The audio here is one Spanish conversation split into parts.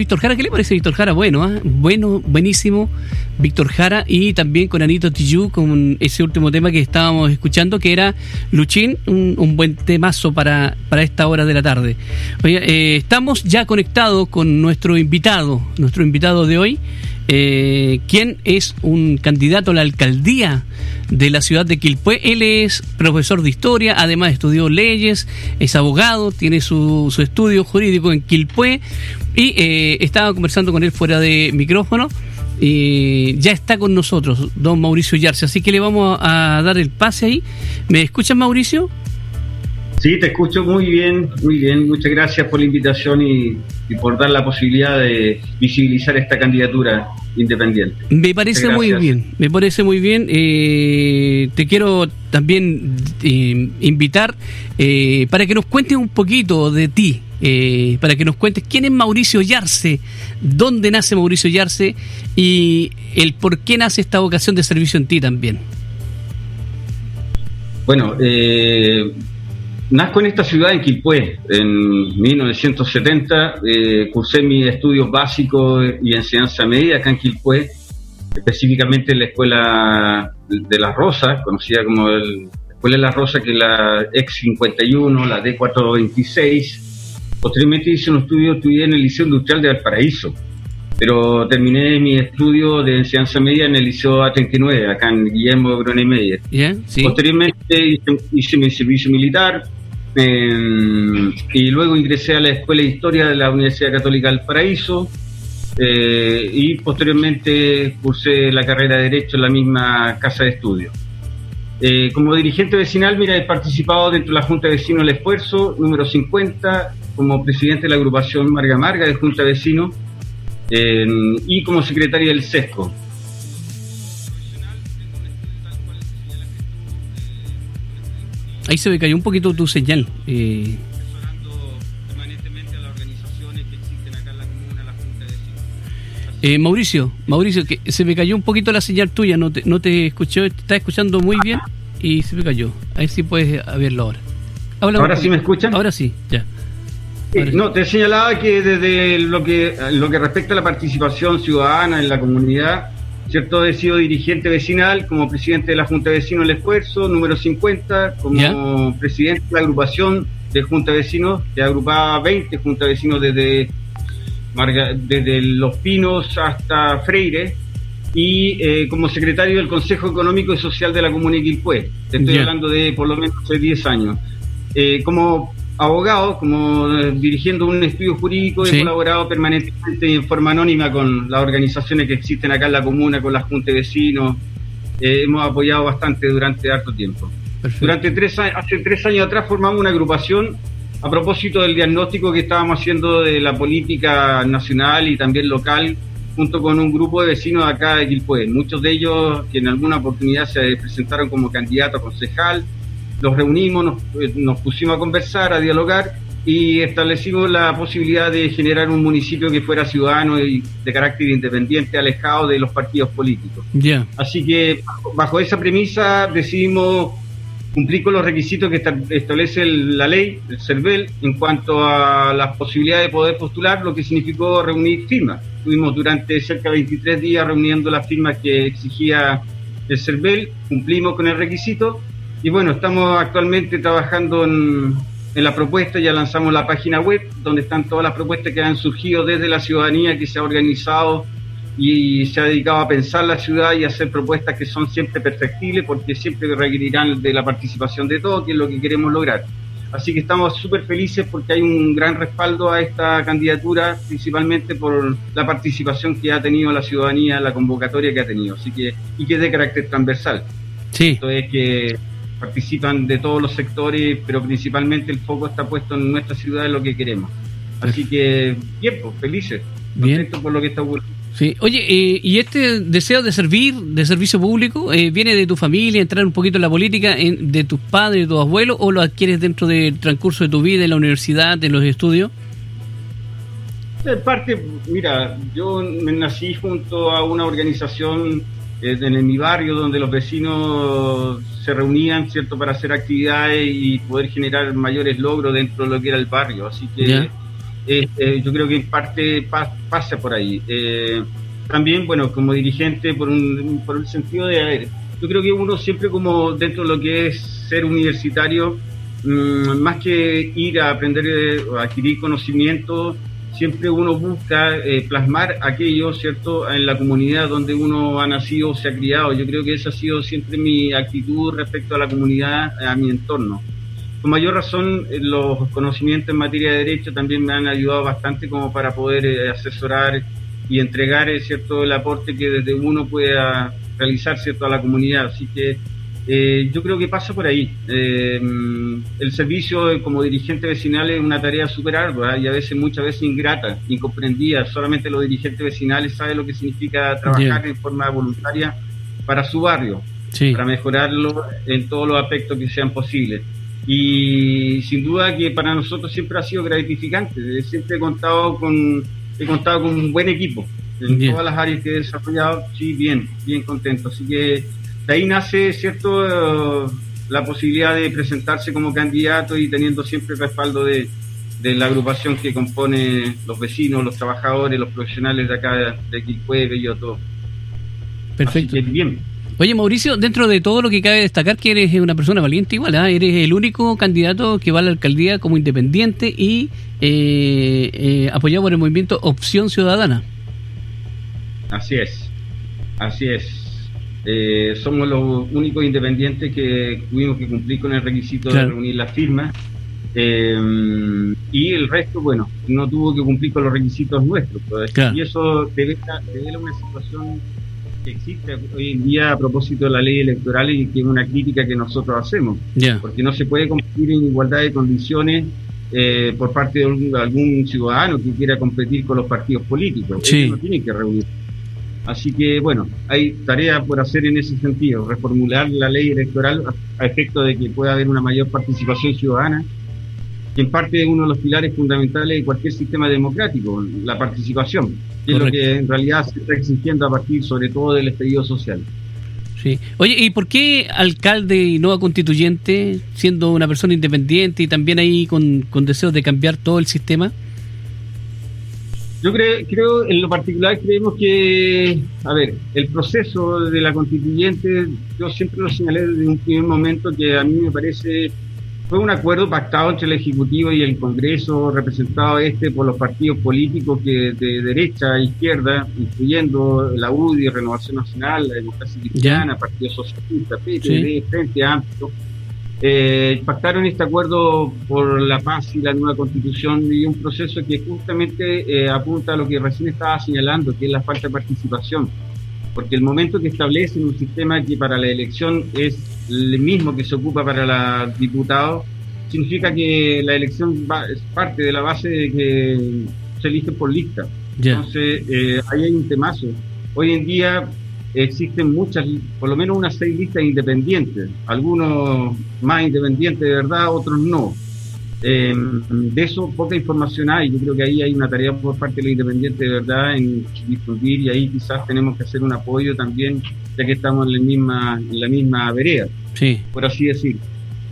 Víctor Jara, ¿qué le parece Víctor Jara? Bueno, ¿ah? bueno, buenísimo Víctor Jara y también con Anito Tijoux con ese último tema que estábamos escuchando que era Luchín, un, buen temazo para, para esta hora de la tarde. Eh, estamos ya conectados con nuestro invitado, nuestro invitado de hoy, eh, quien es un candidato a la alcaldía de la ciudad de Quilpué. Él es profesor de historia, además estudió leyes, es abogado, tiene su, su estudio jurídico en Quilpué y eh, estaba conversando con él fuera de micrófono. Y ya está con nosotros, don Mauricio Yarse. Así que le vamos a dar el pase ahí. ¿Me escuchas, Mauricio? Sí, te escucho muy bien, muy bien. Muchas gracias por la invitación y, por dar la posibilidad de visibilizar esta candidatura independiente. Me parece muy bien, me parece muy bien. Eh, te quiero también eh, invitar eh, para que nos cuentes un poquito de ti, para que nos cuentes quién es Mauricio Yarse, dónde nace Mauricio Yarse y el por qué nace esta vocación de servicio en ti también. Bueno, eh, Nazco en esta ciudad, en Quilpué, en 1970. Eh, cursé mis estudios básicos y enseñanza media acá en Quilpué, específicamente en la Escuela de las Rosas, conocida como el, la Escuela de las Rosas, que es la ex 51, la D426. Posteriormente hice un estudio, estudié en el Liceo Industrial de Valparaíso, pero terminé mi estudio de enseñanza media en el Liceo A39, acá en Guillermo Brone Meyer. Posteriormente hice, hice mi servicio militar, eh, y luego ingresé a la Escuela de Historia de la Universidad Católica del Paraíso eh, y posteriormente cursé la carrera de Derecho en la misma casa de estudio. Eh, como dirigente vecinal, mira, he participado dentro de la Junta de Vecinos El Esfuerzo, número 50, como presidente de la agrupación Marga Marga de Junta de Vecinos y como secretaria del SESCO. Ahí se me cayó un poquito tu señal. Eh. Eh, Mauricio, Mauricio, que se me cayó un poquito la señal tuya, no te, no te escuché, te estaba escuchando muy bien y se me cayó. A ver si puedes verlo ahora. ¿Ahora sí me escuchan? Ahora sí, ya. no, te señalaba que desde lo que, lo que respecta a la participación ciudadana en la comunidad, ¿cierto? He sido dirigente vecinal como presidente de la Junta de Vecinos del Esfuerzo, número 50, como presidente de la agrupación de Junta de Vecinos, que agrupaba 20 Junta de Vecinos desde, desde Los Pinos hasta Freire, y eh, como secretario del Consejo Económico y Social de la Comuna de Quilpué. Te estoy hablando de por lo menos hace 10 años. Eh, como abogado, como eh, dirigiendo un estudio jurídico, he colaborado permanentemente y en forma anónima con las organizaciones que existen acá en la comuna, con la Junta de Vecinos. Eh, hemos apoyado bastante durante harto tiempo. Durante tres años, hace tres años atrás formamos una agrupación a propósito del diagnóstico que estábamos haciendo de la política nacional y también local, junto con un grupo de vecinos de acá de Quilpué. Muchos de ellos que en alguna oportunidad se presentaron como candidato a concejal, nos reunimos, eh, nos, pusimos a conversar, a dialogar y establecimos la posibilidad de generar un municipio que fuera ciudadano y de carácter independiente, alejado de los partidos políticos. Así que bajo esa premisa decidimos cumplir con los requisitos que establece la ley, el CERVEL, en cuanto a las posibilidades de poder postular, lo que significó reunir firmas. Estuvimos durante cerca de 23 días reuniendo las firmas que exigía el CERVEL, cumplimos con el requisito y bueno, estamos actualmente trabajando en, la propuesta, ya lanzamos la página web donde están todas las propuestas que han surgido desde la ciudadanía que se ha organizado y se ha dedicado a pensar la ciudad y a hacer propuestas que son siempre perfectibles porque siempre requerirán de la participación de todos, que es lo que queremos lograr. Así que estamos súper felices porque hay un gran respaldo a esta candidatura, principalmente por la participación que ha tenido la ciudadanía, la convocatoria que ha tenido, así que y que es de carácter transversal. Sí. Esto es que participan de todos los sectores, pero principalmente el foco está puesto en nuestra ciudad, en lo que queremos. Así que, bien, pues, felices, contentos por lo que está ocurriendo. Sí. Oye, eh, ¿y este deseo de servir, de servicio público, eh, viene de tu familia, entrar un poquito en la política, de tus padres, de tus abuelos, o lo adquieres dentro del transcurso de tu vida en la universidad, de los estudios? En parte, mira, yo me nací junto a una organización en mi barrio donde los vecinos se reunían cierto para hacer actividades y poder generar mayores logros dentro de lo que era el barrio. Así que yo creo que en parte pasa por ahí. también, bueno, como dirigente, por un, por un sentido de, a yo creo que uno siempre como dentro de lo que es ser universitario, mm, más que ir a aprender o adquirir conocimiento, siempre uno busca eh, plasmar aquello, ¿cierto?, en la comunidad donde uno ha nacido o se ha criado. Yo creo que esa ha sido siempre mi actitud respecto a la comunidad, a mi entorno. Con mayor razón, eh, los conocimientos en materia de derecho también me han ayudado bastante como para poder eh, asesorar y entregar, ¿cierto?, el aporte que desde uno pueda realizar, ¿cierto?, a la comunidad. Así que eh, yo creo que pasa por ahí. Eh, el servicio como dirigente vecinal es una tarea súper ardua y a veces, muchas veces ingrata, incomprendida. Solamente los dirigentes vecinales saben lo que significa trabajar en forma voluntaria para su barrio, para mejorarlo en todos los aspectos que sean posibles. Y sin duda que para nosotros siempre ha sido gratificante. Siempre he contado con, he contado con un buen equipo en todas las áreas que he desarrollado. Sí, bien, bien contento. Así que de ahí nace, ¿cierto?, la posibilidad de presentarse como candidato y teniendo siempre el respaldo de, la agrupación que compone los vecinos, los trabajadores, los profesionales de acá, de Quilpue, y todo. Perfecto. bien. Oye, Mauricio, dentro de todo lo que cabe destacar que eres una persona valiente igual, ¿ah? eres el único candidato que va a la alcaldía como independiente y eh, eh, apoyado por el movimiento Opción Ciudadana. Así es, así es. Eh, somos los únicos independientes que tuvimos que cumplir con el requisito de reunir las firmas. Eh, y el resto, bueno, no tuvo que cumplir con los requisitos nuestros. Pues. Y eso debe a una situación que existe hoy en día a propósito de la ley electoral y que es una crítica que nosotros hacemos. Porque no se puede competir en igualdad de condiciones eh, por parte de algún, ciudadano que quiera competir con los partidos políticos. Sí. no tiene que reunir Así que, bueno, hay tarea por hacer en ese sentido, reformular la ley electoral a, efecto de que pueda haber una mayor participación ciudadana, que en parte es uno de los pilares fundamentales de cualquier sistema democrático, la participación, que es lo que en realidad se está exigiendo a partir sobre todo del estallido social. Sí. Oye, ¿y por qué alcalde y no constituyente, siendo una persona independiente y también ahí con, con deseos de cambiar todo el sistema? Yo creo, creo, en lo particular, creemos que, a ver, el proceso de la constituyente, yo siempre lo señalé desde un primer momento que a mí me parece fue un acuerdo pactado entre el Ejecutivo y el Congreso, representado este por los partidos políticos que de derecha a izquierda, incluyendo la UDI, Renovación Nacional, la Democracia Cristiana, Partido Socialista, PPD, Frente Amplio eh, pactaron este acuerdo por la paz y la nueva constitución y un proceso que justamente eh, apunta a lo que recién estaba señalando, que es la falta de participación. Porque el momento que establecen un sistema que para la elección es el mismo que se ocupa para los diputados, significa que la elección es parte de la base de que se elige por lista. Entonces, eh, ahí hay un temazo. Hoy en día existen muchas, por lo menos unas seis listas independientes, algunos más independientes de verdad, otros no. Eh, de eso poca información hay, yo creo que ahí hay una tarea por parte de los independientes de verdad en difundir y ahí quizás tenemos que hacer un apoyo también, ya que estamos en la misma, en la misma vereda, sí. por así decir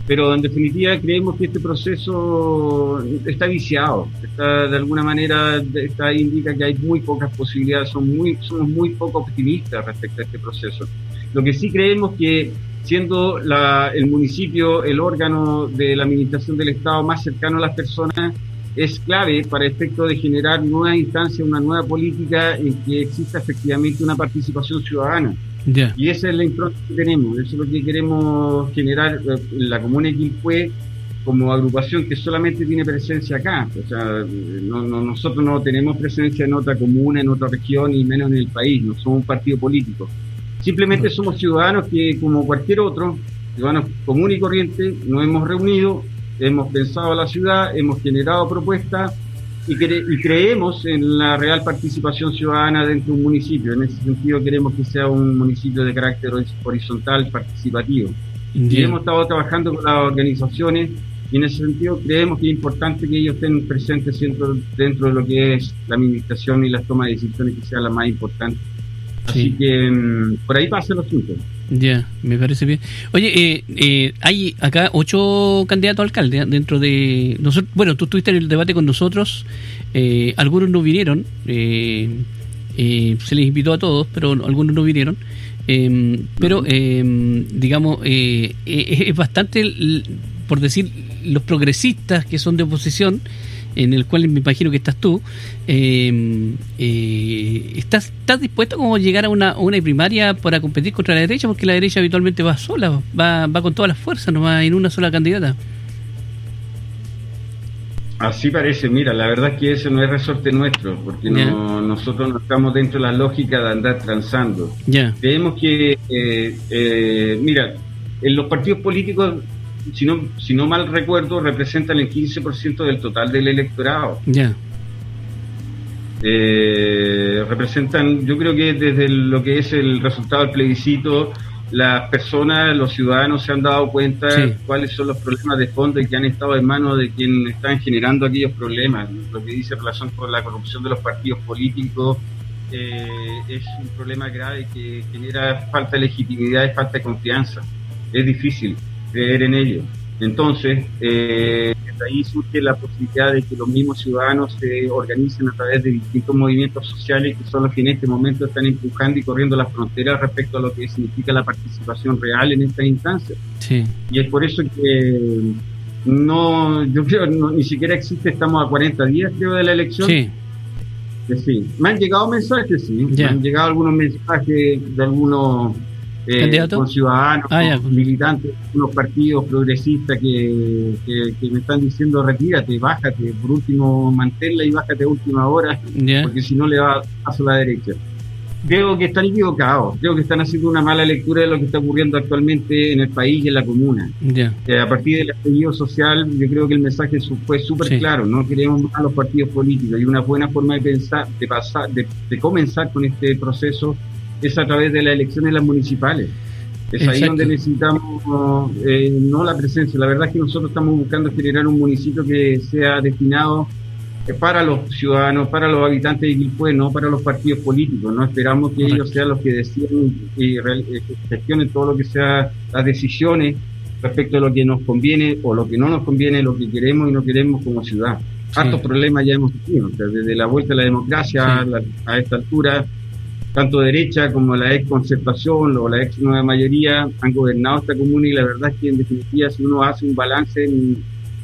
pero en definitiva creemos que este proceso está viciado, está de alguna manera está, indica que hay muy pocas posibilidades, son muy, somos muy poco optimistas respecto a este proceso. Lo que sí creemos que siendo la, el municipio el órgano de la administración del Estado más cercano a las personas, es clave para efecto de generar nuevas instancias, una nueva política en que exista efectivamente una participación ciudadana. Y esa es la impronta que tenemos, eso es lo que queremos generar en eh, la comuna de Quilpue como agrupación que solamente tiene presencia acá. O sea, no, nosotros no tenemos presencia en otra comuna, en otra región y menos en el país, no somos un partido político. Simplemente somos ciudadanos que, como cualquier otro, ciudadanos común y corriente, nos hemos reunido, hemos pensado la ciudad, hemos generado propuestas y, creemos en la real participación ciudadana dentro de un municipio. En ese sentido queremos que sea un municipio de carácter horizontal, participativo. Y hemos estado trabajando con las organizaciones y en ese sentido creemos que es importante que ellos estén presentes dentro, dentro de lo que es la administración y las tomas de decisiones que sea la más importante. Así que mm, por ahí pasa el asunto. Ya, me parece bien. Oye, eh, eh, hay acá ocho candidatos a alcalde ¿eh? dentro de nosotros. Bueno, tú estuviste en el debate con nosotros. Eh, algunos no vinieron. Eh, eh, se les invitó a todos, pero algunos no vinieron. Eh, pero, eh, digamos, es bastante, por decir, los progresistas que son de oposición, en el cual me imagino que estás tú, eh, eh, ¿estás, ¿estás dispuesto como llegar a una, a una primaria para competir contra la derecha? Porque la derecha habitualmente va sola, va, va con todas las fuerzas, no va en una sola candidata. Así parece, mira, la verdad es que ese no es resorte nuestro, porque no, nosotros no estamos dentro de la lógica de andar transando. Ya, Creemos que, eh, eh, mira, en los partidos políticos, si no, si no mal recuerdo, representan el 15% del total del electorado. ya, Eh, representan, yo creo que desde lo que es el resultado del plebiscito, las personas, los ciudadanos se han dado cuenta Sí. cuáles son los problemas de fondo y que han estado en manos de quienes están generando aquellos problemas. Lo que dice relación con la corrupción de los partidos políticos eh, es un problema grave que genera falta de legitimidad y falta de confianza. Es difícil creer en ello. Entonces, eh, desde ahí surge la posibilidad de que los mismos ciudadanos se organicen a través de distintos movimientos sociales que son los que en este momento están empujando y corriendo las fronteras respecto a lo que significa la participación real en esta instancia. sí, Y es por eso que no, yo creo, no, ni siquiera existe, estamos a 40 días creo de la elección. sí, sí. Me han llegado mensajes, sí. Ya. Me han llegado algunos mensajes de algunos eh, con ciudadanos, Ah, ya. con militantes, unos partidos progresistas que, que, que me están diciendo retírate, bájate, por último manténla y bájate a última hora, ya, porque si no le va paso a la derecha. Creo que están equivocados, creo que están haciendo una mala lectura de lo que está ocurriendo actualmente en el país y en la comuna. ya, Eh, a partir del estallido social, yo creo que el mensaje fue súper Sí. claro, no queremos más a los partidos políticos y una buena forma de pensar, de pasar, de, de comenzar con este proceso es a través de las elecciones las municipales. Es ahí Exacto. donde necesitamos eh, no la presencia. La verdad es que nosotros estamos buscando generar un municipio que sea destinado eh, para los ciudadanos, para los habitantes de Quilpué, no para los partidos políticos. No esperamos que Correcto. ellos sean los que deciden y eh, gestionen todo lo que sea las decisiones respecto a lo que nos conviene o lo que no nos conviene, lo que queremos y no queremos como ciudad. Sí. Hartos problemas ya hemos tenido, desde la vuelta a la democracia Sí. a, la- a esta altura, tanto derecha como la ex concertación o la ex nueva mayoría han gobernado esta comuna y la verdad es que en definitiva si uno hace un balance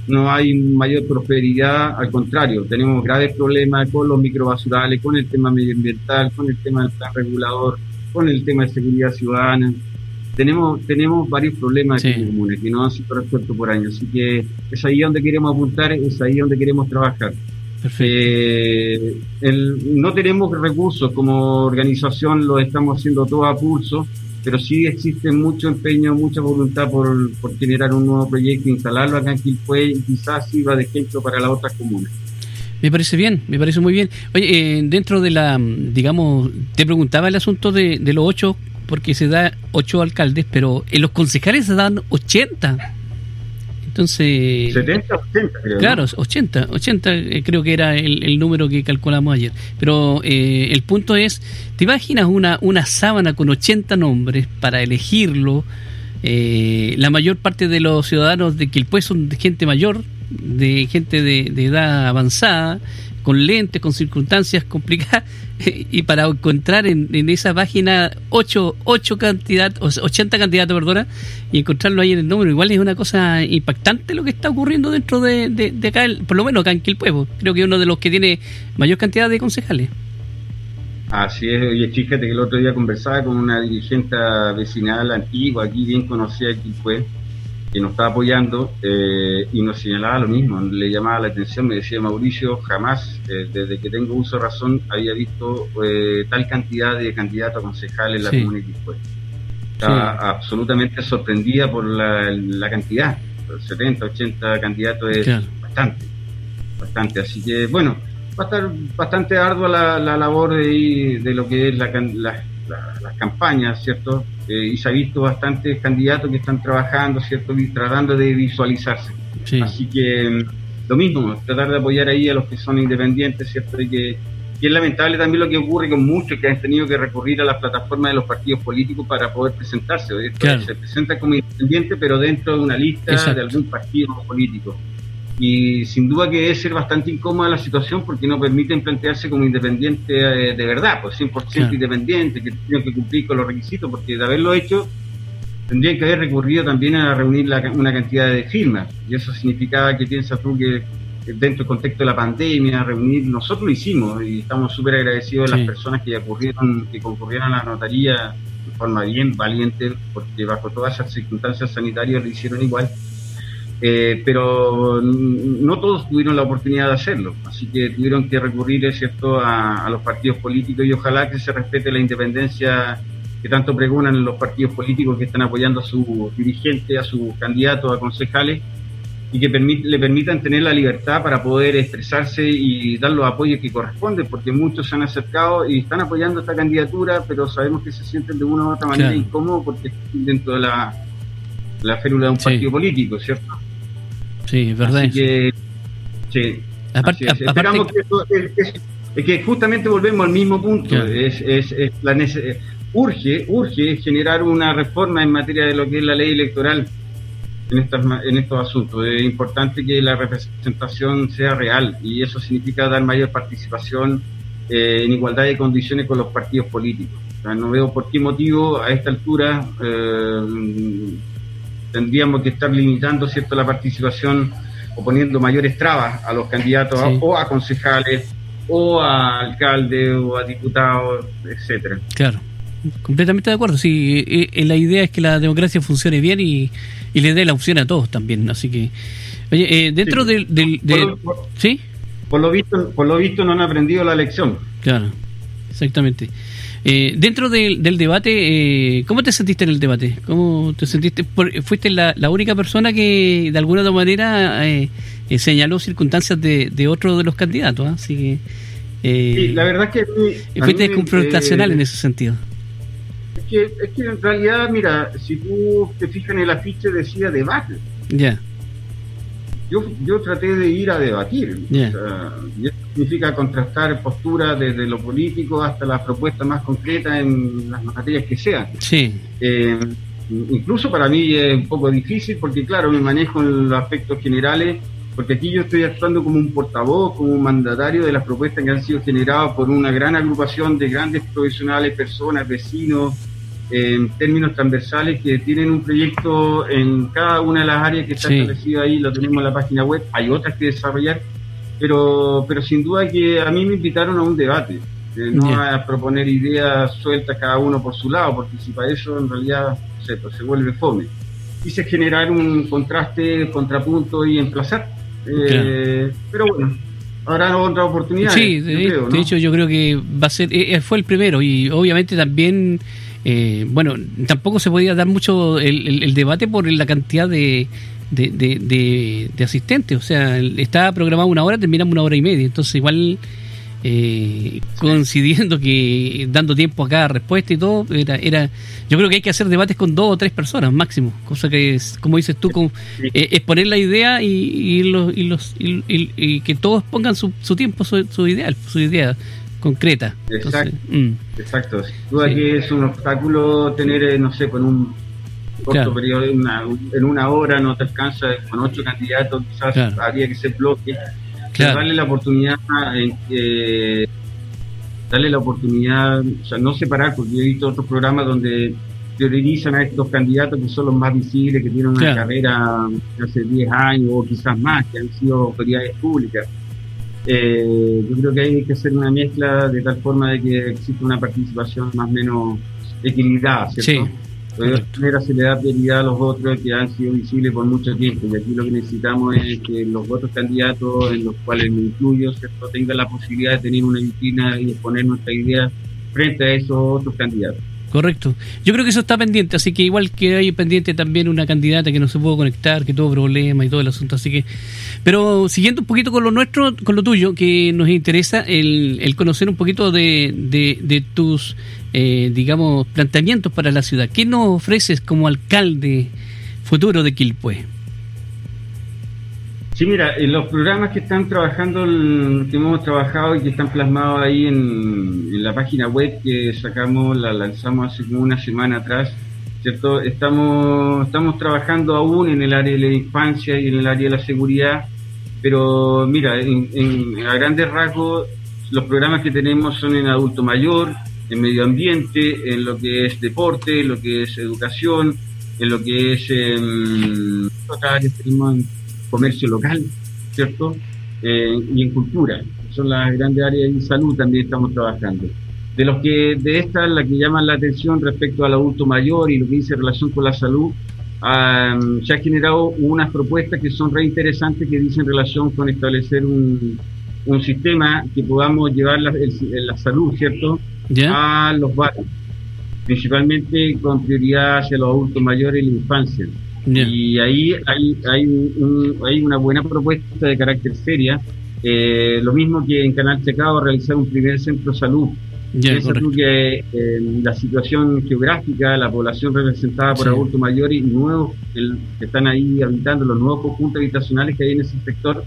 no hay mayor prosperidad, al contrario, tenemos graves problemas con los microbasurales, con el tema medioambiental, con el tema del plan regulador, con el tema de seguridad ciudadana. Tenemos, tenemos varios problemas Sí. en la comuna que no han sido resueltos por años, así que es ahí donde queremos apuntar, es ahí donde queremos trabajar. Eh, el- no tenemos recursos como organización, lo estamos haciendo todo a pulso, pero sí existe mucho empeño, mucha voluntad por, por generar un nuevo proyecto, instalarlo acá en Quilpué y quizás sirva de ejemplo para las otras comunas. Me parece bien, me parece muy bien. Oye, eh, dentro de la, digamos, te preguntaba el asunto de, de los ocho, porque se da ocho alcaldes, pero en los concejales se dan 80. Entonces, 70, 80 creo. ¿no? claro, 80, 80 eh, creo que era el, el número que calculamos ayer. Pero eh, el punto es, ¿te imaginas una, una sábana con 80 nombres para elegirlo? Eh, la mayor parte de los ciudadanos de Quilpué son de gente mayor, de gente de, de edad avanzada, con lentes, con circunstancias complicadas, y para encontrar en, esa página 8, ocho candidatos, 80 candidatos, perdona, y encontrarlo ahí en el número, igual es una cosa impactante lo que está ocurriendo dentro de, de, de acá, por lo menos acá en Quilpué, po. creo que es uno de los que tiene mayor cantidad de concejales. Así es, y fíjate que el otro día conversaba con una dirigente vecinal antigua, aquí bien conocida de Quilpué, que nos estaba apoyando eh, y nos señalaba lo mismo, le llamaba la atención, me decía Mauricio, jamás, eh, desde que tengo uso de razón, había visto eh, tal cantidad de candidatos a concejales en la Sí. comuna de Quilpué. Estaba absolutamente sorprendida por la, la cantidad, 70, 80 candidatos es Claro. bastante, bastante, así que bueno, va a estar bastante ardua la, la labor de, de lo que es la, la- la- las campañas, ¿cierto? Eh, y se ha visto bastantes candidatos que están trabajando, ¿cierto? Vi- Tratando de visualizarse. Sí. Así que mm, lo mismo, tratar de apoyar ahí a los que son independientes, ¿cierto? Y que Y es lamentable también lo que ocurre con muchos que han tenido que recurrir a las plataformas de los partidos políticos para poder presentarse. Se presenta como independiente, pero dentro de una lista de algún partido político. Y sin duda que debe ser bastante incómoda la situación porque no permiten plantearse como independiente eh, de verdad, pues 100% independiente, que tienen que cumplir con los requisitos, porque de haberlo hecho tendrían que haber recurrido también a reunir una cantidad de firmas. Y eso significaba que piensas tú que dentro del contexto de la pandemia, reunir, nosotros lo hicimos y estamos súper agradecidos a las personas que ocurrieron, que concurrieron a la notaría de forma bien valiente, porque bajo todas esas circunstancias sanitarias lo hicieron igual. Eh, pero no todos tuvieron la oportunidad de hacerlo, así que tuvieron que recurrir ¿cierto? A, a los partidos políticos y ojalá que se respete la independencia que tanto pregonan los partidos políticos que están apoyando a sus dirigentes, a sus candidatos, a concejales, y que le permitan tener la libertad para poder expresarse y dar los apoyos que corresponden, porque muchos se han acercado y están apoyando esta candidatura, pero sabemos que se sienten de una u otra manera incómodos porque están dentro de la, la férula de un partido político, ¿cierto? Sí, es verdad. que, sí, Esperamos que, es, que justamente volvemos al mismo punto. Es, es, es la urge, urge generar una reforma en materia de lo que es la ley electoral en, estas, en estos asuntos. Es importante que la representación sea real y eso significa dar mayor participación eh, en igualdad de condiciones con los partidos políticos. no veo por qué motivo a esta altura eh, tendríamos que estar limitando cierto la participación o poniendo mayores trabas a los candidatos o a concejales o a alcaldes o a diputados, etcétera. Claro. Completamente de acuerdo. Sí, eh, eh, la idea es que la democracia funcione bien y, le dé la opción a todos también. Así que, oye, eh, dentro del, ¿sí? Por lo visto, por lo visto no han aprendido la lección. Claro, exactamente. Dentro del, debate, ¿cómo te sentiste en el debate? ¿Cómo te sentiste? fuiste la, única persona que de alguna manera señaló circunstancias de, de otro de los candidatos, ¿ah? así que. sí, la verdad es que. fuiste confrontacional en ese sentido que, es que en realidad, mira, si tú te fijas en el afiche decía debate. Ya. Yo, yo traté de ir a debatir. y eso significa contrastar posturas desde lo político hasta las propuestas más concretas en las materias que sean. Sí. Eh, incluso para mí es un poco difícil porque, claro, me manejo en los aspectos generales, porque aquí yo estoy actuando como un portavoz, como un mandatario de las propuestas que han sido generadas por una gran agrupación de grandes profesionales, personas, vecinos, en términos transversales que tienen un proyecto en cada una de las áreas que está establecido ahí, lo tenemos en la página web, hay otras que desarrollar, pero, pero sin duda que a mí me invitaron a un debate, no a proponer ideas sueltas cada uno por su lado, porque si para eso en realidad se, pues, se vuelve fome. Quise generar un contraste, contrapunto y emplazar. Eh, pero bueno, habrá otra oportunidad. Sí, de, hecho yo creo que va a ser, eh, fue el primero y obviamente también eh, bueno, tampoco se podía dar mucho el, debate por la cantidad de, de, asistentes. O sea, estaba programado una hora, terminamos una hora y media. Entonces, igual eh, coincidiendo que dando tiempo a cada respuesta y todo, era, era yo creo que hay que hacer debates con dos o tres personas máximo. Cosa que, es, como dices tú, como, eh, es poner la idea y, los, y, los, y, que todos pongan su, su tiempo, su, su ideal, su idea concreta. Exacto, mm. exacto. Sin duda que es un obstáculo tener, eh, no sé, con un corto periodo, en una hora no te alcanza, con ocho candidatos quizás habría que ser bloque. Darle la oportunidad, eh, darle la oportunidad, o sea, no separar, porque yo he visto otros programas donde priorizan a estos candidatos que son los más visibles, que tienen una carrera hace 10 años o quizás más, que han sido autoridades públicas eh, yo creo que hay que hacer una mezcla de tal forma de que exista una participación más o menos equilibrada, ¿cierto? De esta manera se le da prioridad a los otros que han sido visibles por mucho tiempo y aquí lo que necesitamos es que los otros candidatos, en los cuales me incluyo, ¿cierto? tengan la posibilidad de tener una vitrina y exponer nuestra idea frente a esos otros candidatos. Correcto. Yo creo que eso está pendiente, así que igual que hay pendiente también una candidata que no se pudo conectar, que tuvo problemas y todo el asunto, así que... Pero siguiendo un poquito con lo nuestro, con lo tuyo, que nos interesa el, el conocer un poquito de, de, tus, eh, digamos, planteamientos para la ciudad. ¿Qué nos ofreces como alcalde futuro de Quilpue? Sí, mira, en los programas que están trabajando, que hemos trabajado y que están plasmados ahí en, la página web que sacamos, la lanzamos hace como una semana atrás, ¿cierto? Estamos, estamos trabajando aún en el área de la infancia y en el área de la seguridad, pero mira, en, a grandes rasgos, los programas que tenemos son en adulto mayor, en medio ambiente, en lo que es deporte, en lo que es educación, en lo que es otra tenemos comercio local, ¿cierto? Eh, y en cultura. Son las grandes áreas de salud también estamos trabajando. De los que, de estas, la que llaman la atención respecto al adulto mayor y lo que dice relación con la salud, se ha generado unas propuestas que son re interesantes que dicen relación con establecer un, un sistema que podamos llevar la, la salud, ¿cierto? A los barrios, principalmente con prioridad hacia los adultos mayores y la infancia. Y ahí hay, hay, un, hay una buena propuesta de carácter seria. Eh, lo mismo que en Canal Checado realizar un primer centro salud. Yeah, que eh, la situación geográfica, la población representada por adultos mayores y nuevos que están ahí habitando, los nuevos conjuntos habitacionales que hay en ese sector,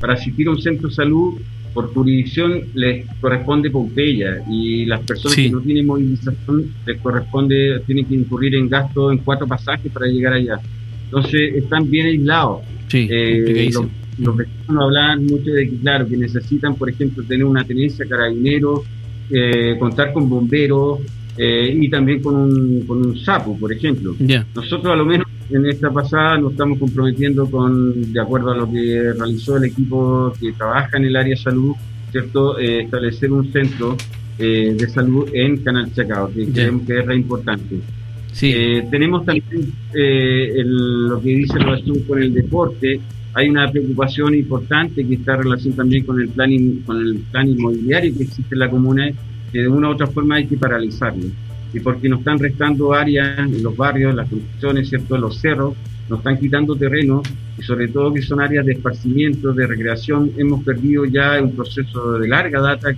para asistir a un centro de salud por jurisdicción les corresponde Pompeya y las personas que no tienen movilización les corresponde, tienen que incurrir en gasto en cuatro pasajes para llegar allá. Entonces están bien aislados. Eh, los, vecinos hablan mucho de que, claro, que necesitan, por ejemplo, tener una tenencia carabinero, eh, contar con bomberos eh, y también con un, con un sapo, por ejemplo. Nosotros a lo menos en esta pasada nos estamos comprometiendo con, de acuerdo a lo que realizó el equipo que trabaja en el área de salud, ¿cierto? Eh, establecer un centro eh, de salud en Canal Chacao, que creemos que es re importante. Sí. Eh, tenemos también lo que dice relación con el deporte. Hay una preocupación importante que está en relación también con el plan, con el plan inmobiliario que existe en la comuna, que de una u otra forma hay que paralizarlo y porque nos están restando áreas en los barrios, las construcciones, ¿cierto? los cerros, nos están quitando terreno y sobre todo que son áreas de esparcimiento, de recreación. Hemos perdido ya un proceso de larga data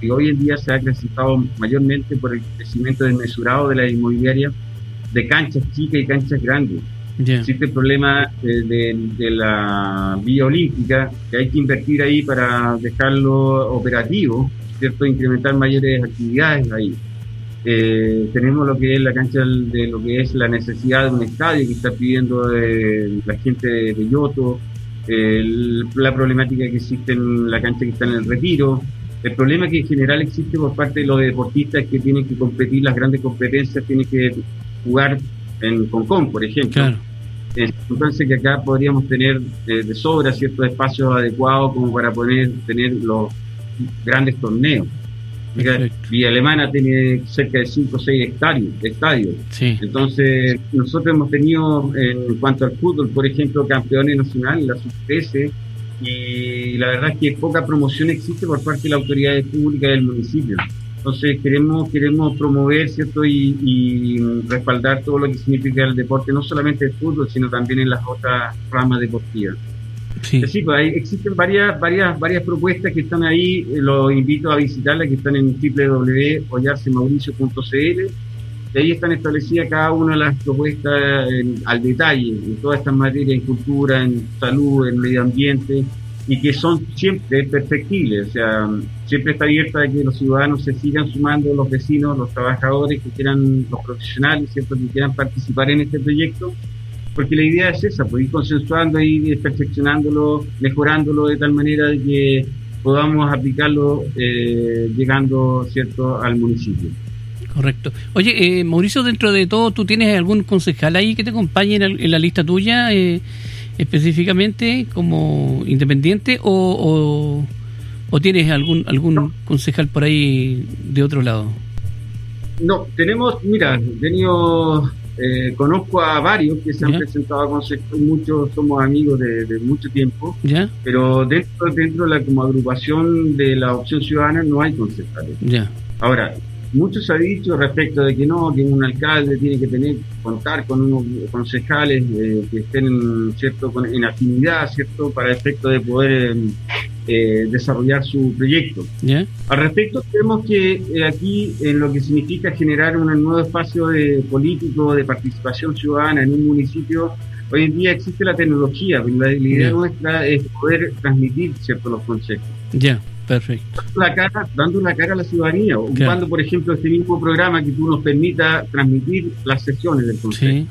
que, hoy en día se ha acrecentado mayormente por el crecimiento desmesurado de la inmobiliaria de canchas chicas y canchas grandes. Existe el problema de, de, la vía olímpica, que hay que invertir ahí para dejarlo operativo, ¿cierto? Incrementar mayores actividades ahí. Eh, tenemos lo que es la cancha de lo que es la necesidad de un estadio que está pidiendo eh, la gente de Yoto, la problemática que existe en la cancha que está en el retiro, el problema que en general existe por parte de los deportistas que tienen que competir las grandes competencias, tienen que jugar en Concón, por ejemplo. Entonces que acá podríamos tener eh, de sobra ciertos espacios adecuados como para poder tener los grandes torneos. Villa Alemana tiene cerca de 5 o 6 estadios. Entonces, nosotros hemos tenido, en cuanto al fútbol, por ejemplo, campeones nacionales, la sub y la verdad es que poca promoción existe por parte de la autoridad pública del municipio. Entonces, queremos queremos promover cierto y, y respaldar todo lo que significa el deporte, no solamente el fútbol, sino también en las otras ramas deportivas. Sí. pues ahí existen varias, varias, varias propuestas que están ahí, eh, los invito a visitarlas, que están en www.ollarcemauricio.cl. De ahí están establecidas cada una de las propuestas al detalle, en todas estas materias, en cultura, en salud, en medio ambiente, y que son siempre perfectibles, o sea, siempre está abierta a que los ciudadanos se sigan sumando, los vecinos, los trabajadores que quieran, los profesionales, ¿cierto? que quieran participar en este proyecto porque la idea es esa, pues ir consensuando, y perfeccionándolo, mejorándolo de tal manera de que podamos aplicarlo eh, llegando cierto al municipio. Correcto. Oye, eh, Mauricio, dentro de todo, ¿tú tienes algún concejal ahí que te acompañe en, la lista tuya eh, específicamente como independiente o, o, tienes algún algún concejal por ahí de otro lado? No, tenemos, mira, he tenido eh, conozco a varios que se han presentado a consejo, muchos somos amigos de, mucho tiempo, pero dentro, dentro de la como agrupación de la opción ciudadana no hay concejales. Ahora, muchos han dicho respecto de que no, que un alcalde tiene que tener contar con unos concejales eh, que estén cierto en afinidad, cierto, para efecto de poder eh, desarrollar su proyecto. Al respecto, creemos que eh, aquí en lo que significa generar un nuevo espacio de político de participación ciudadana en un municipio, Hoy en día existe la tecnología, la, idea nuestra es poder transmitir ciertos los conceptos. Ya, perfecto. Dando la, cara, dando la cara a la ciudadanía, ocupando, por ejemplo, este mismo programa que tú nos permita transmitir las sesiones del Consejo.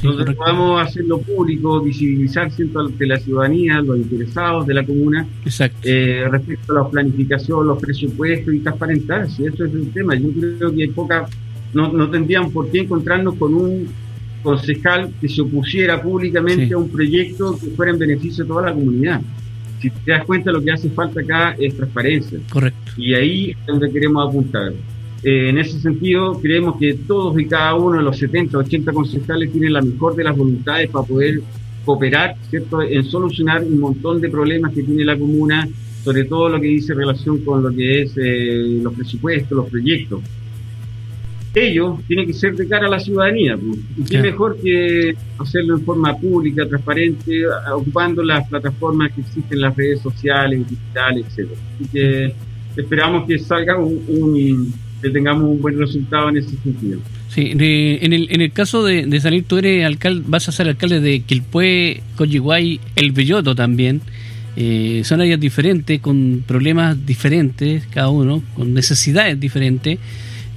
Sí, Entonces podamos hacerlo público, visibilizar siempre ante la ciudadanía, los interesados de la comuna, eh, respecto a la planificación, los presupuestos y transparentar, si eso es el tema. Yo creo que hay poca, no, no tendrían por qué encontrarnos con un concejal que se opusiera públicamente a un proyecto que fuera en beneficio de toda la comunidad. Si te das cuenta, lo que hace falta acá es transparencia. Correcto. Y ahí es donde queremos apuntar. Eh, en ese sentido, creemos que todos y cada uno de los 70, 80 concejales tienen la mejor de las voluntades para poder cooperar, ¿cierto?, en solucionar un montón de problemas que tiene la comuna, sobre todo lo que dice relación con lo que es eh, los presupuestos, los proyectos ello tiene que ser de cara a la ciudadanía. Pues. Y qué mejor que hacerlo en forma pública, transparente, ocupando las plataformas que existen en las redes sociales, digitales, etcétera. Así que esperamos que salga un, que tengamos un buen resultado en ese sentido. Sí, en el, en el caso de, salir, tú eres alcalde, vas a ser alcalde de Quilpué, Coyiguay, El Belloto también. Eh, son áreas diferentes, con problemas diferentes, cada uno, con necesidades diferentes.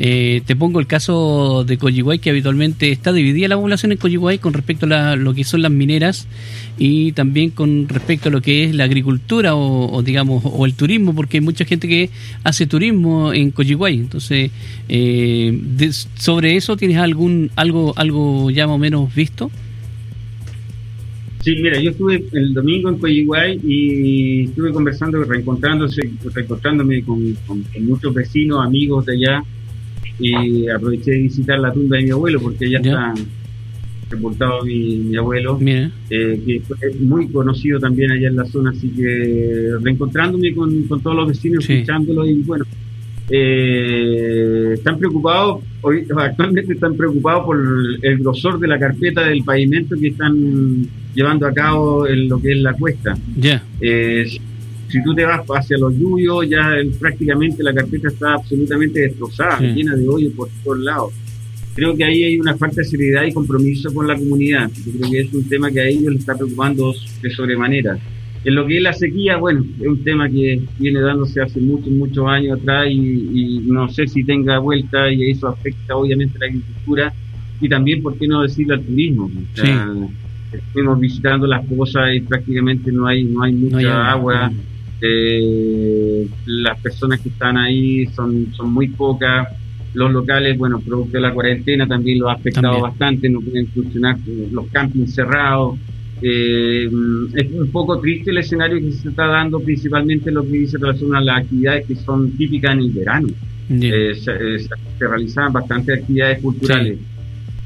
Eh, te pongo el caso de Coyihuay, que habitualmente está dividida la población en Coyihuay con respecto a lo que son las mineras y también con respecto a lo que es la agricultura o, digamos o el turismo, porque hay mucha gente que hace turismo en Coyihuay. Entonces, eh, sobre eso tienes algún algo algo ya más o menos visto. Sí, mira, yo estuve el domingo en Coyihuay y estuve conversando, reencontrándose, reencontrándome con muchos vecinos, amigos de allá y aproveché de visitar la tumba de mi abuelo porque ya, está sepultado mi, abuelo, eh, que es muy conocido también allá en la zona, así que reencontrándome con, todos los vecinos, escuchándolo y bueno, eh, están preocupados, hoy, actualmente están preocupados por el, grosor de la carpeta del pavimento que están llevando a cabo en lo que es la cuesta. Eh, si tú te vas hacia los yuyos, ya prácticamente la carpeta está absolutamente destrozada, llena de hoyos por todos lados. Creo que ahí hay una falta de seriedad y compromiso con la comunidad. Yo creo que es un tema que a ellos les está preocupando de sobremanera. En lo que es la sequía, bueno, es un tema que viene dándose hace muchos, muchos años atrás y, no sé si tenga vuelta y eso afecta obviamente a la agricultura y también, ¿por qué no decirlo al turismo? Estuvimos visitando las cosas y prácticamente no hay, no hay mucha agua. Eh, las personas que están ahí son, son muy pocas. Los locales, bueno, producto de la cuarentena también lo ha afectado bastante, no pueden funcionar los campings cerrados. Eh, es un poco triste el escenario que se está dando, principalmente lo que dice relación a las actividades que son típicas en el verano. Eh, se, realizan bastantes actividades culturales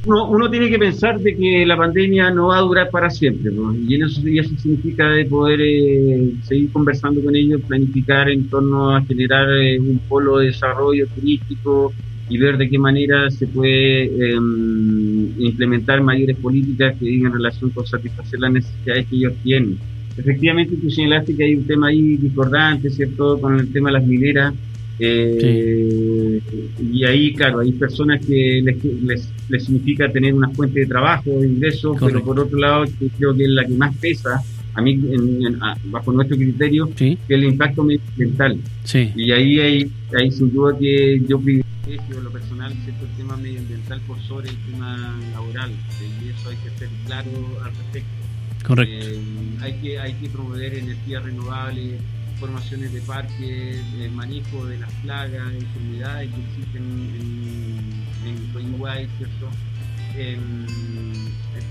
uno, tiene que pensar de que la pandemia no va a durar para siempre, y en eso, eso significa de poder eh, seguir conversando con ellos, planificar en torno a generar eh, un polo de desarrollo turístico y ver de qué manera se puede em, implementar mayores políticas que digan en relación con satisfacer las necesidades que ellos tienen. Efectivamente, tú señalaste que hay un tema ahí discordante, ¿cierto?, con el tema de las mineras eh, y ahí, claro, hay personas que les, les, significa tener una fuente de trabajo, de ingresos, pero por otro lado, creo que es la que más pesa, a mí, bajo nuestro criterio, que es el impacto medioambiental. Y ahí hay, ahí sin duda que yo privilegio lo personal el tema medioambiental por sobre el tema laboral, y eso hay que ser claro al respecto. Correcto. Eh, hay, que, hay que promover energías renovables formaciones de parques, el manejo de las plagas, enfermedades que existen en, en Coyhuay, ¿cierto?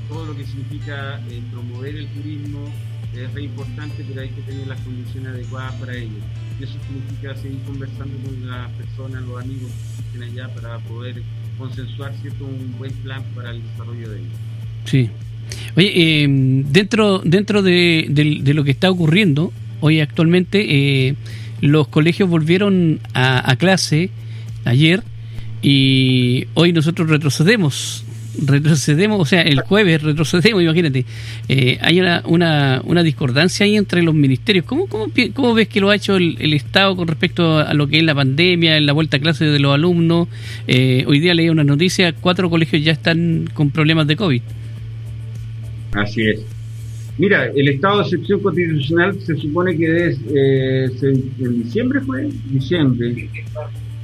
todo lo que significa eh, promover el turismo es re importante, pero hay que tener las condiciones adecuadas para ello. Y eso significa seguir conversando con las personas, los amigos que estén allá para poder consensuar ¿cierto? un buen plan para el desarrollo de ellos. Sí. Oye, eh, dentro, dentro de, de, lo que está ocurriendo, hoy actualmente eh, los colegios volvieron a, clase ayer y hoy nosotros retrocedemos retrocedemos, o sea, el jueves retrocedemos, imagínate. Eh, hay una, una, una, discordancia ahí entre los ministerios. ¿Cómo, cómo, cómo ves que lo ha hecho el, Estado con respecto a lo que es la pandemia, en la vuelta a clase de los alumnos? Eh, hoy día leí una noticia, cuatro colegios ya están con problemas de COVID. Así es. Mira, el estado de excepción constitucional se supone que es eh, en diciembre fue, diciembre,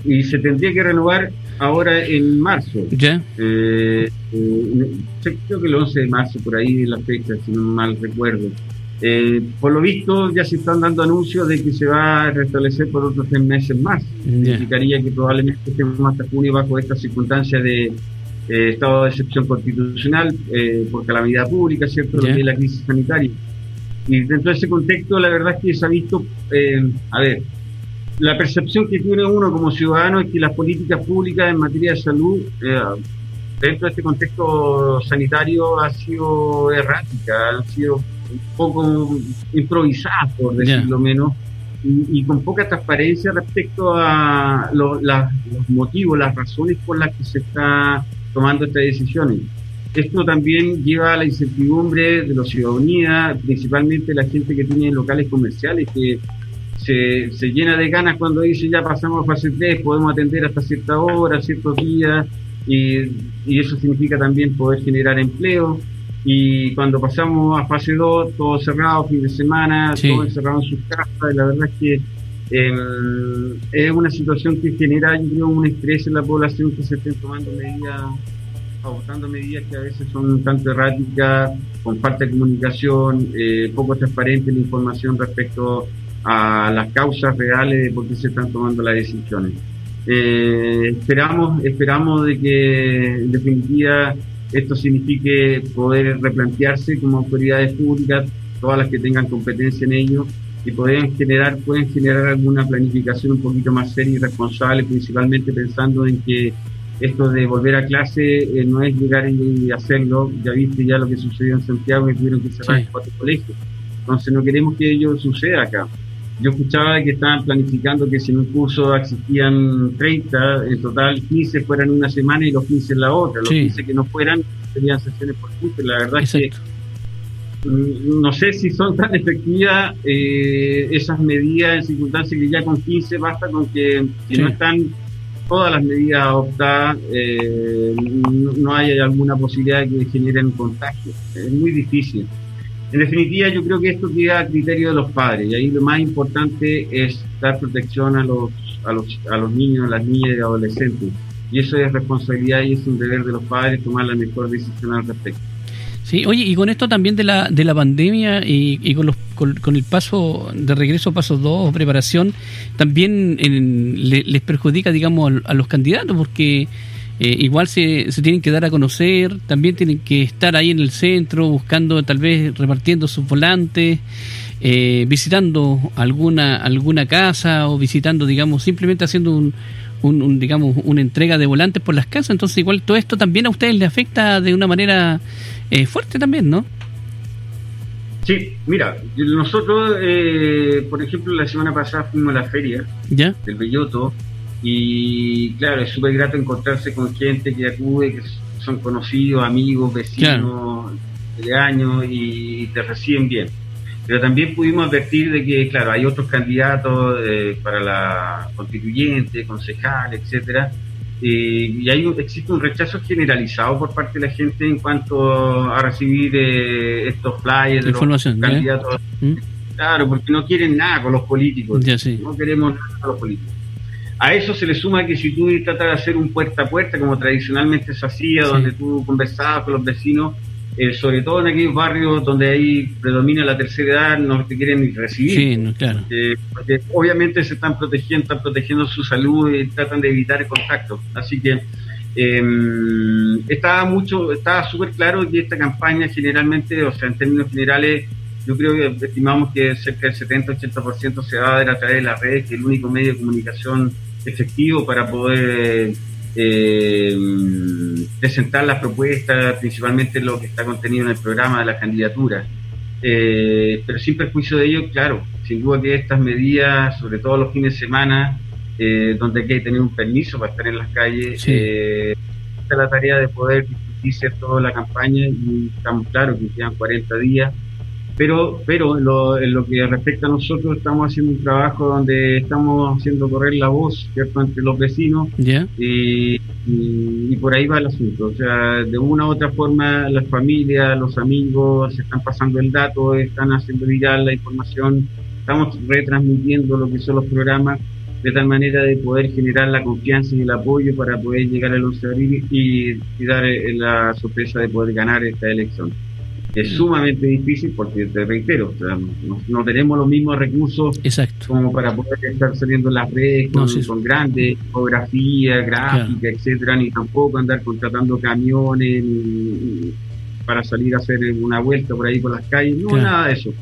y se tendría que renovar ahora en marzo. ¿Ya? Eh, eh, creo que el 11 de marzo, por ahí la fecha, si no mal recuerdo. Eh, por lo visto ya se están dando anuncios de que se va a restablecer por otros tres meses más. Significaría que probablemente estemos hasta junio bajo estas circunstancias de estado de excepción constitucional por calamidad pública, ¿cierto? Lo que es la crisis sanitaria. Y dentro de ese contexto, la verdad es que se ha visto, a ver, la percepción que tiene uno como ciudadano es que las políticas públicas en materia de salud, eh, dentro de este contexto sanitario, ha sido errática, han sido un poco improvisadas, por decirlo menos, y, con poca transparencia respecto a los motivos, las razones por las que se está tomando estas decisiones. Esto también lleva a la incertidumbre de la ciudadanía, principalmente la gente que tiene locales comerciales, que se, se llena de ganas cuando dice ya pasamos a fase 3, podemos atender hasta cierta hora, ciertos días, y, y eso significa también poder generar empleo. Y cuando pasamos a fase 2, todo cerrado, fin de semana, todo encerrado en sus casas, y la verdad es que em, es una situación que genera, yo un estrés en la población que se estén tomando medidas, adoptando medidas que a veces son tanto erráticas, con falta de comunicación, eh, poco transparente la información respecto a las causas reales de por qué se están tomando las decisiones. Eh, esperamos, esperamos de que en definitiva esto signifique poder replantearse como autoridades públicas, todas las que tengan competencia en ello, y pueden generar, pueden generar alguna planificación un poquito más seria y responsable, principalmente pensando en que esto de volver a clase eh, no es llegar y hacerlo, ya viste ya lo que sucedió en Santiago que tuvieron que cerrar cuatro colegios. Entonces no queremos que ello suceda acá. Yo escuchaba que estaban planificando que si en un curso existían 30, en total 15 fueran una semana y los 15 en la otra. Los 15 que no fueran serían sesiones por curso. La verdad es que no sé si son tan efectivas eh, esas medidas en circunstancias que ya con 15 basta con que si no están todas las medidas adoptadas, eh, no, no haya alguna posibilidad de que generen contagio. Es muy difícil. En definitiva, yo creo que esto queda a criterio de los padres y ahí lo más importante es dar protección a los, a los, a los niños, las niñas y adolescentes. Y eso es responsabilidad y es un deber de los padres tomar la mejor decisión al respecto. Sí, oye, y con esto también de la, de la pandemia y, y con, los, con, el paso de regreso, paso 2, preparación, también les perjudica, digamos, a los candidatos, porque eh, igual se, se tienen que dar a conocer, también tienen que estar ahí en el centro buscando, tal vez repartiendo sus volantes, eh, visitando alguna alguna casa o visitando, digamos, simplemente haciendo un, un, digamos una entrega de volantes por las casas. Entonces igual todo esto también a ustedes les afecta de una manera eh, fuerte también, ¿no? Sí, mira, nosotros, por ejemplo, la semana pasada fuimos a la feria ¿Ya? del Belloto y claro, es súper grato encontrarse con gente que acude, que son conocidos, amigos, vecinos de años y te reciben bien. Pero también pudimos advertir de que, claro, hay otros candidatos eh, para la constituyente, concejal, etcétera, y hay existe un rechazo generalizado por parte de la gente en cuanto a recibir eh, estos flyers de los candidatos. ¿Mm? Claro, porque no quieren nada con los políticos. No queremos nada con los políticos. A eso se le suma que si tú tratas de hacer un puerta a puerta, como tradicionalmente se hacía, donde tú conversabas con los vecinos, eh, sobre todo en aquellos barrios donde ahí predomina la tercera edad, no te quieren ni recibir. Sí, claro. Eh, porque obviamente se están protegiendo, están protegiendo su salud y tratan de evitar el contacto. Así que em, estaba mucho, estaba súper claro que esta campaña generalmente, o sea, en términos generales, yo creo que estimamos que cerca del 70-80% se va a ver a través de las redes, que es el único medio de comunicación efectivo para poder eh, presentar las propuestas, principalmente lo que está contenido en el programa de la candidatura. Eh, pero sin perjuicio de ello, claro, sin duda que estas medidas, sobre todo los fines de semana, eh, donde hay que tener un permiso para estar en las calles, eh, esta es la tarea de poder discutir toda la campaña y estamos claros que quedan 40 días pero pero en lo, que respecta a nosotros estamos haciendo un trabajo donde estamos haciendo correr la voz cierto entre los vecinos y, y, por ahí va el asunto. O sea de una u otra forma las familias los amigos se están pasando el dato están haciendo viral la información estamos retransmitiendo lo que son los programas de tal manera de poder generar la confianza y el apoyo para poder llegar al 11 de abril y, dar eh, la sorpresa de poder ganar esta elección. Es sumamente difícil porque, te reitero, no, tenemos los mismos recursos como para poder estar saliendo en las redes con, grandes fotografías, gráficas, etcétera, ni tampoco andar contratando camiones para salir a hacer una vuelta por ahí por las calles, no, nada de eso.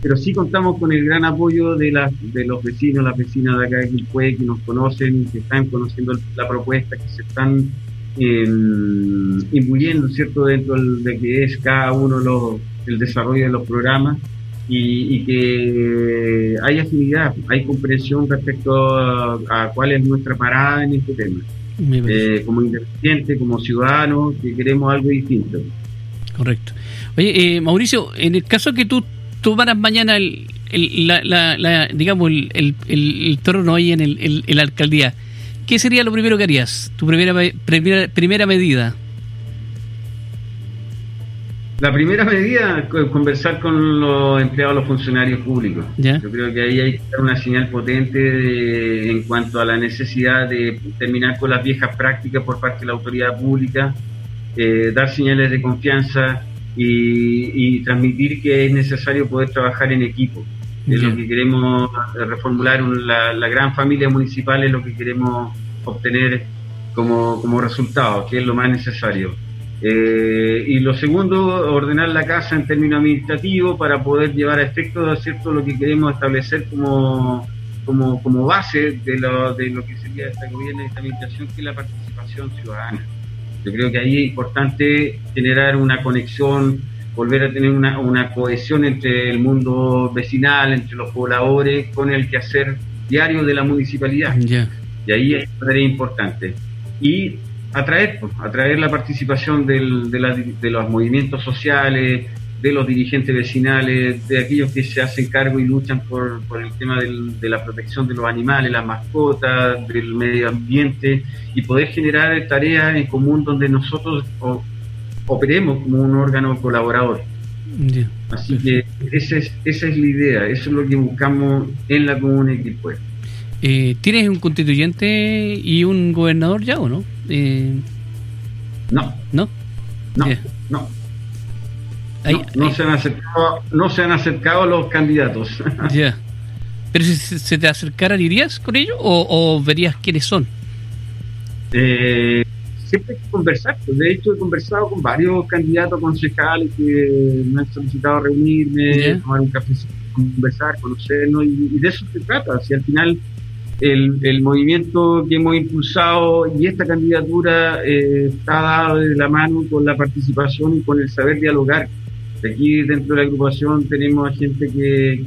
Pero sí contamos con el gran apoyo de, las de los vecinos, las vecinas de acá de Quilpue que nos conocen, que están conociendo la propuesta, que se están eh, imbuyendo, ¿cierto?, dentro de que es cada uno los, el desarrollo de los programas y, que hay afinidad, hay comprensión respecto a, cuál es nuestra parada en este tema. Eh, como independiente, como ciudadano, que queremos algo distinto. Correcto. Oye, eh, Mauricio, en el caso que tú tomaras mañana el, la, la, digamos el, el, torno ahí en, el, en la alcaldía, ¿qué sería lo primero que harías? Tu primera, primera, primera medida. La primera medida es conversar con los empleados, los funcionarios públicos. Yo creo que ahí hay que dar una señal potente en cuanto a la necesidad de terminar con las viejas prácticas por parte de la autoridad pública, eh, dar señales de confianza, y, transmitir que es necesario poder trabajar en equipo. Es lo que queremos reformular, la, gran familia municipal es lo que queremos obtener como, como resultado, que es lo más necesario. Eh, y lo segundo, ordenar la casa en términos administrativos para poder llevar a efecto cierto lo que queremos establecer como, como, como base de lo, de lo que sería este gobierno y esta administración, que es la participación ciudadana. Yo creo que ahí es importante generar una conexión, volver a tener una, una cohesión entre el mundo vecinal, entre los pobladores, con el quehacer diario de la municipalidad. Y ahí es tarea importante. Y atraer, pues, atraer la participación del, de, de los movimientos sociales, de los dirigentes vecinales, de aquellos que se hacen cargo y luchan por, por el tema de la protección de los animales, las mascotas, del medio ambiente y poder generar tareas en común donde nosotros operemos como un órgano colaborador. Así que esa es, esa es la idea, eso es lo que buscamos en la comuna de eh, ¿Tienes un constituyente y un gobernador ya o no? Eh, no. ¿No? No, no no, Se han acercado, no se han acercado los candidatos. Ya. Pero si se te acercara, ¿irías con ellos o, verías quiénes son? Eh, siempre hay que conversar. Pues, de hecho, he conversado con varios candidatos concejales que me han solicitado reunirme, tomar un café, conversar, conocernos, y, de eso se trata. Si al final el, el, movimiento que hemos impulsado y esta candidatura eh, está dado de la mano con la participación y con el saber dialogar. Aquí dentro de la agrupación tenemos a gente que,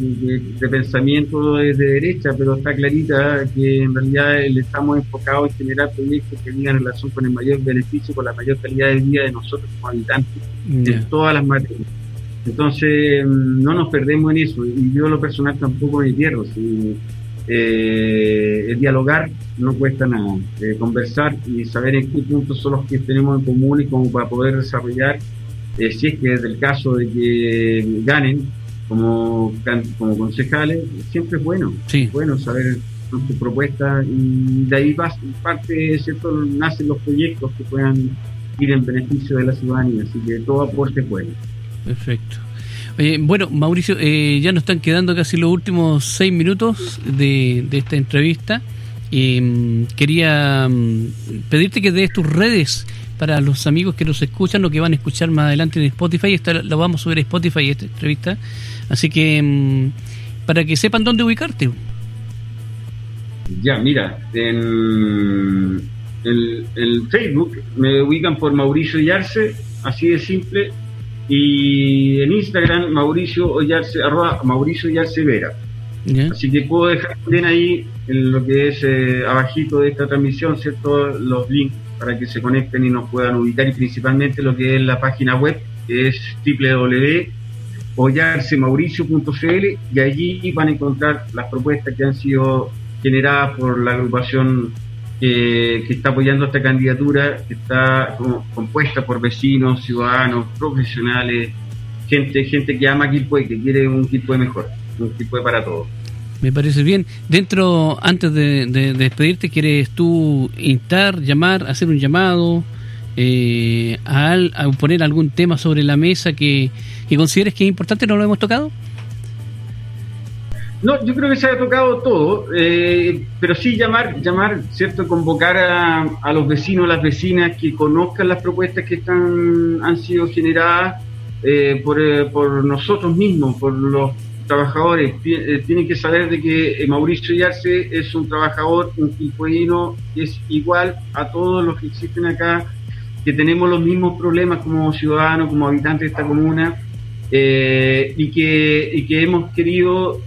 de pensamiento es de derecha, pero está clarita que en realidad le estamos enfocados en generar proyectos que tengan relación con el mayor beneficio, con la mayor calidad de vida de nosotros como habitantes, en todas las materias. Entonces, mm, no nos perdemos en eso, y yo lo personal tampoco me pierdo. Si, eh, el dialogar no cuesta nada, eh, conversar y saber en qué puntos son los que tenemos en común y como para poder desarrollar eh, si es que es el caso de que ganen como, como concejales, siempre es bueno. bueno saber su propuesta y de ahí va, parte, ¿cierto? Nacen los proyectos que puedan ir en beneficio de la ciudadanía, así que todo aporte es bueno. Perfecto. bueno, Mauricio, eh, ya nos están quedando casi los últimos seis minutos de, de esta entrevista. Eh, quería mm, pedirte que des tus redes para los amigos que nos escuchan o que van a escuchar más adelante en Spotify. Esta lo vamos a subir a Spotify esta entrevista. Así que mm, para que sepan dónde ubicarte. Ya, mira, en el, Facebook me ubican por Mauricio Yarse, así de simple, y en Instagram Mauricio Ollarse, arroba Mauricio Yarse Vera. Así que puedo dejar también ahí en lo que es eh, abajito de esta transmisión, ¿cierto? Los links para que se conecten y nos puedan ubicar y principalmente lo que es la página web que es o mauricio.cl y allí van a encontrar las propuestas que han sido generadas por la agrupación que está apoyando esta candidatura, que está compuesta por vecinos, ciudadanos, profesionales, gente, gente que ama Quilpue, que quiere un Quilpue mejor, un Quilpue para todos. Me parece bien. Dentro, antes de, despedirte, ¿quieres tú instar, llamar, hacer un llamado, eh, a, poner algún tema sobre la mesa que, consideres que es importante? ¿No lo hemos tocado? No, yo creo que se ha tocado todo, eh, pero sí llamar, llamar, ¿cierto? Convocar a, a, los vecinos, las vecinas que conozcan las propuestas que están han sido generadas eh, por, eh, por nosotros mismos, por los trabajadores. Eh, tienen que saber de que Mauricio Yarse es un trabajador, un quilpueíno, que es igual a todos los que existen acá, que tenemos los mismos problemas como ciudadanos, como habitantes de esta comuna, y, que, y que hemos querido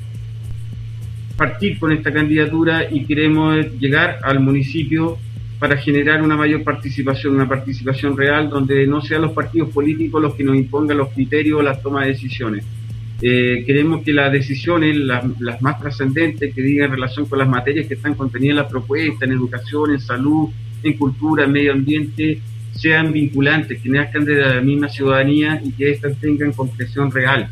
partir con esta candidatura y queremos llegar al municipio para generar una mayor participación, una participación real donde no sean los partidos políticos los que nos impongan los criterios las tomas de decisiones. Eh, queremos que las decisiones, las, más trascendentes, que digan en relación con las materias que están contenidas en la propuesta, en educación, en salud, en cultura, en medio ambiente, sean vinculantes, que nazcan de la misma ciudadanía y que éstas tengan concreción real.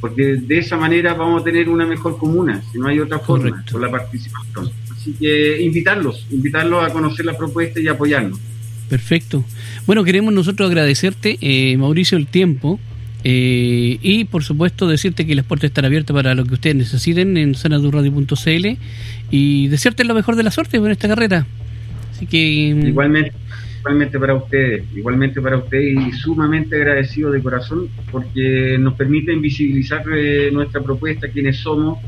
Porque de esa manera vamos a tener una mejor comuna, si no hay otra forma, con la participación. Así que invitarlos, invitarlos a conocer la propuesta y apoyarnos. Perfecto. Bueno, queremos nosotros agradecerte, eh, Mauricio, el tiempo. Eh, y por supuesto decirte que las puertas están abiertas para lo que ustedes necesiten en sanadurradio.cl y desearte lo mejor de la suerte en esta carrera. Así que mm, igualmente, igualmente para ustedes, igualmente para ustedes y sumamente agradecido de corazón porque nos permite visibilizar eh, nuestra propuesta, quiénes somos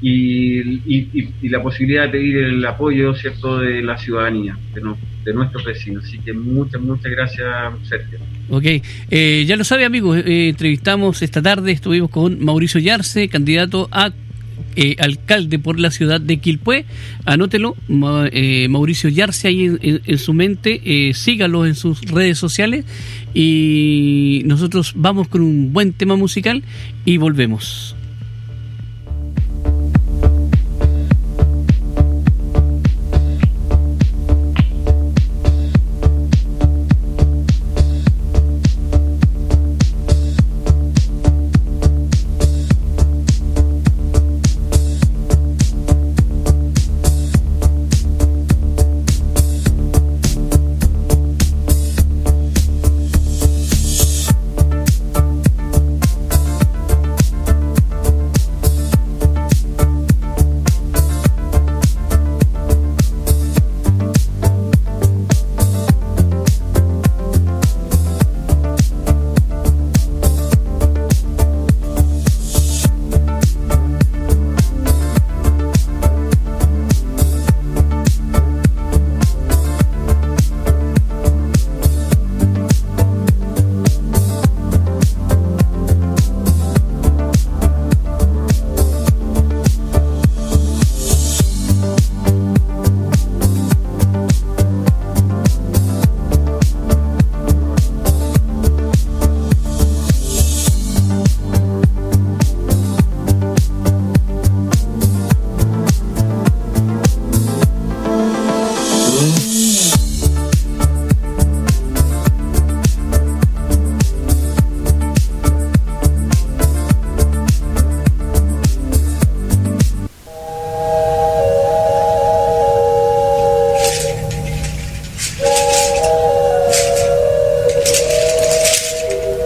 y, la posibilidad de pedir el apoyo cierto de la ciudadanía, de, nuestros vecinos. Así que muchas, muchas gracias, Sergio. Ok, eh, ya lo sabe amigos, eh, entrevistamos esta tarde, estuvimos con Mauricio Yarce, candidato a eh, alcalde por la ciudad de Quilpué. Anótelo, Mauricio Yarce ahí en, su mente, sígalo en sus redes sociales y nosotros vamos con un buen tema musical y volvemos.